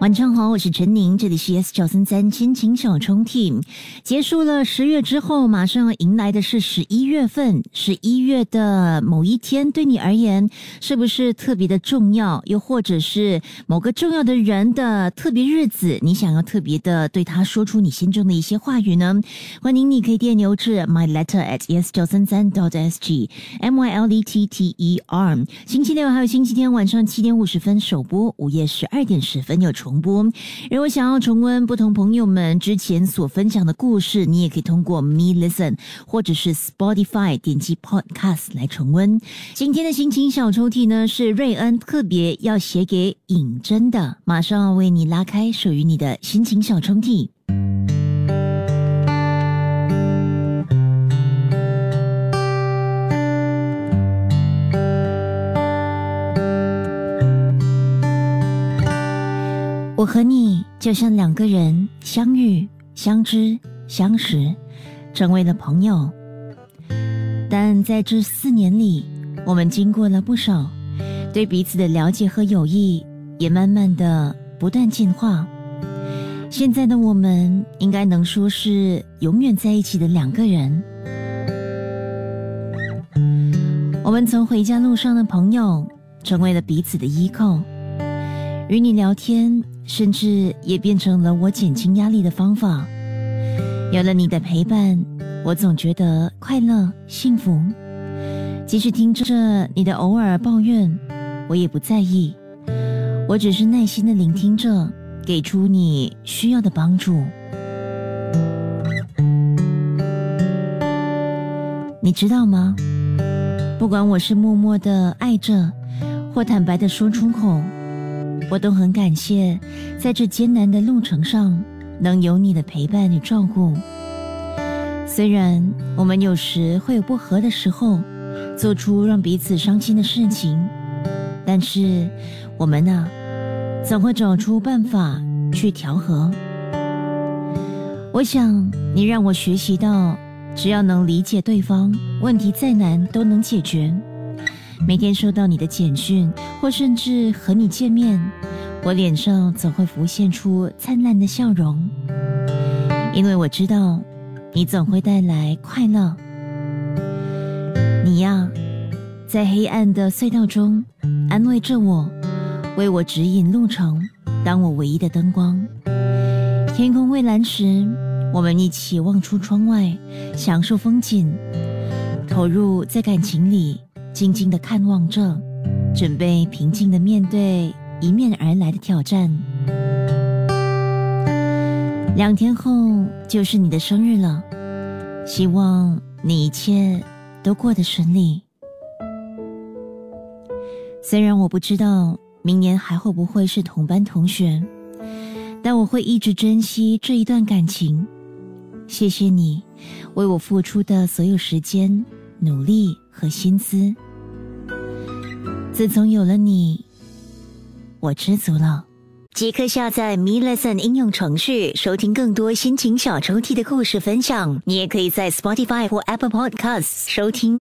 晚上好，我是陈宁，这里是 S 九三三亲情小冲 team。结束了十月之后，马上要迎来的是十一月份。十一月的某一天，对你而言是不是特别的重要？又或者是某个重要的人的特别日子，你想要特别的对他说出你心中的一些话语呢？欢迎你可以电邮至 my letter at s 九三三 dot s g m y l e t t e r。星期六还有星期天晚上七点五十分首播，午夜十二点十分有出。重播。如果想要重温不同朋友们之前所分享的故事，你也可以通过 Me Listen 或者是 Spotify 点击 Podcast 来重温。今天的心情小抽屉呢，是瑞恩特别要写给尹真的，马上要为你拉开属于你的心情小抽屉。我和你就像两个人相遇、相知、相识，成为了朋友。但在这四年里，我们经过了不少，对彼此的了解和友谊也慢慢的不断进化。现在的我们，应该能说是永远在一起的两个人。我们从回家路上的朋友，成为了彼此的依靠。与你聊天，甚至也变成了我减轻压力的方法。有了你的陪伴，我总觉得快乐幸福。即使听着你的偶尔抱怨，我也不在意。我只是耐心的聆听着，给出你需要的帮助。你知道吗？不管我是默默的爱着，或坦白的说出口。我都很感谢，在这艰难的路程上，能有你的陪伴与照顾。虽然我们有时会有不和的时候，做出让彼此伤心的事情，但是我们呢，总会找出办法去调和。我想你让我学习到，只要能理解对方，问题再难都能解决。每天收到你的简讯，或甚至和你见面，我脸上总会浮现出灿烂的笑容，因为我知道，你总会带来快乐。你呀，在黑暗的隧道中安慰着我，为我指引路程，当我唯一的灯光。天空蔚蓝时，我们一起望出窗外，享受风景，投入在感情里。静静的看望着，准备平静的面对迎面而来的挑战。两天后就是你的生日了，希望你一切都过得顺利。虽然我不知道明年还会不会是同班同学，但我会一直珍惜这一段感情。谢谢你为我付出的所有时间、努力。和薪资。自从有了你，我知足了。即刻下载 Me Lesson 应用程序，收听更多心情小抽屉的故事分享。你也可以在 Spotify 或 Apple Podcasts 收听。